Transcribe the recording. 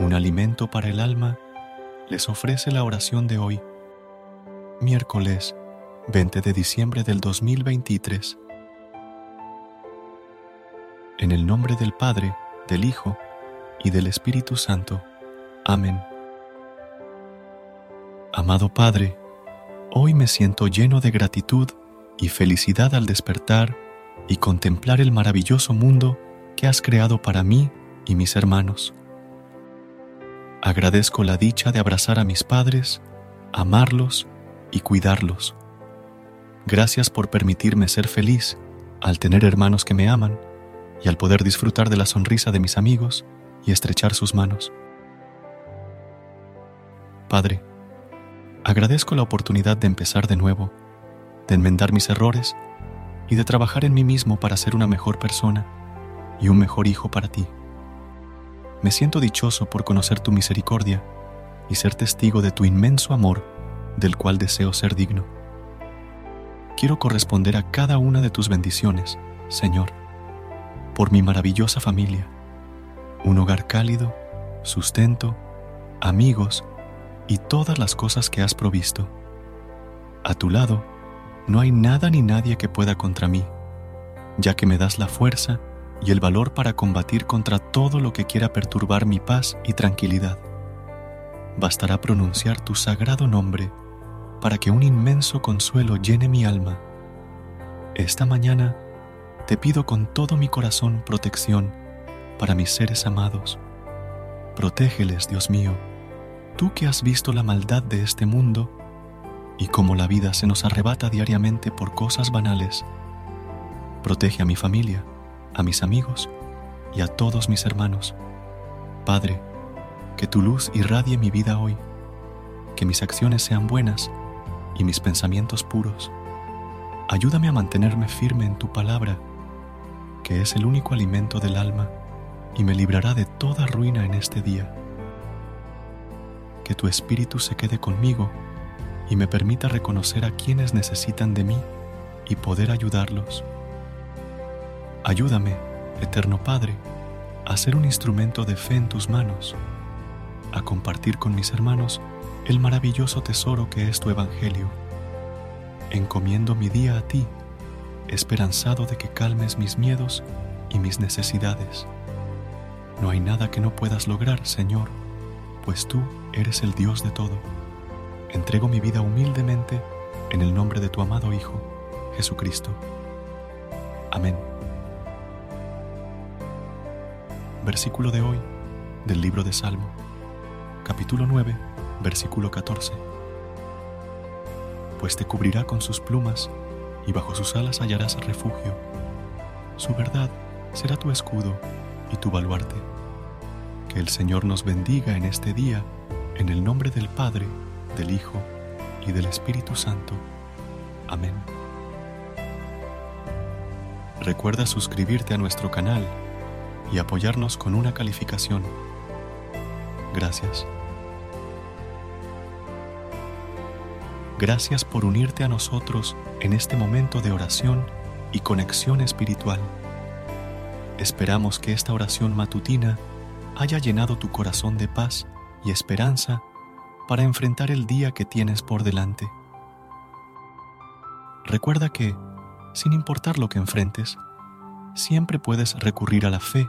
Un alimento para el alma les ofrece la oración de hoy, miércoles 20 de diciembre del 2023. En el nombre del Padre, del Hijo y del Espíritu Santo. Amén. Amado Padre, hoy me siento lleno de gratitud y felicidad al despertar y contemplar el maravilloso mundo que has creado para mí y mis hermanos. Agradezco la dicha de abrazar a mis padres, amarlos y cuidarlos. Gracias por permitirme ser feliz al tener hermanos que me aman y al poder disfrutar de la sonrisa de mis amigos y estrechar sus manos. Padre, agradezco la oportunidad de empezar de nuevo, de enmendar mis errores y de trabajar en mí mismo para ser una mejor persona y un mejor hijo para ti. Me siento dichoso por conocer tu misericordia y ser testigo de tu inmenso amor del cual deseo ser digno. Quiero corresponder a cada una de tus bendiciones, Señor, por mi maravillosa familia, un hogar cálido, sustento, amigos y todas las cosas que has provisto. A tu lado, no hay nada ni nadie que pueda contra mí, ya que me das la fuerza y el valor para combatir contra todo lo que quiera perturbar mi paz y tranquilidad. Bastará pronunciar tu sagrado nombre para que un inmenso consuelo llene mi alma. Esta mañana te pido con todo mi corazón protección para mis seres amados. Protégeles, Dios mío, tú que has visto la maldad de este mundo y como la vida se nos arrebata diariamente por cosas banales. Protege a mi familia a mis amigos y a todos mis hermanos. Padre, que tu luz irradie mi vida hoy, que mis acciones sean buenas y mis pensamientos puros. Ayúdame a mantenerme firme en tu palabra, que es el único alimento del alma y me librará de toda ruina en este día. Que tu espíritu se quede conmigo y me permita reconocer a quienes necesitan de mí y poder ayudarlos. Ayúdame, Eterno Padre, a ser un instrumento de fe en tus manos, a compartir con mis hermanos el maravilloso tesoro que es tu Evangelio. Encomiendo mi día a ti, esperanzado de que calmes mis miedos y mis necesidades. No hay nada que no puedas lograr, Señor, pues tú eres el Dios de todo. Entrego mi vida humildemente en el nombre de tu amado Hijo, Jesucristo. Amén. Versículo de hoy del libro de Salmo, capítulo 9, versículo 14. Pues te cubrirá con sus plumas y bajo sus alas hallarás refugio. Su verdad será tu escudo y tu baluarte. Que el Señor nos bendiga en este día, en el nombre del Padre, del Hijo y del Espíritu Santo. Amén. Recuerda suscribirte a nuestro canal y apoyarnos con una calificación. Gracias. Gracias por unirte a nosotros en este momento de oración y conexión espiritual. Esperamos que esta oración matutina haya llenado tu corazón de paz y esperanza para enfrentar el día que tienes por delante. Recuerda que, sin importar lo que enfrentes, siempre puedes recurrir a la fe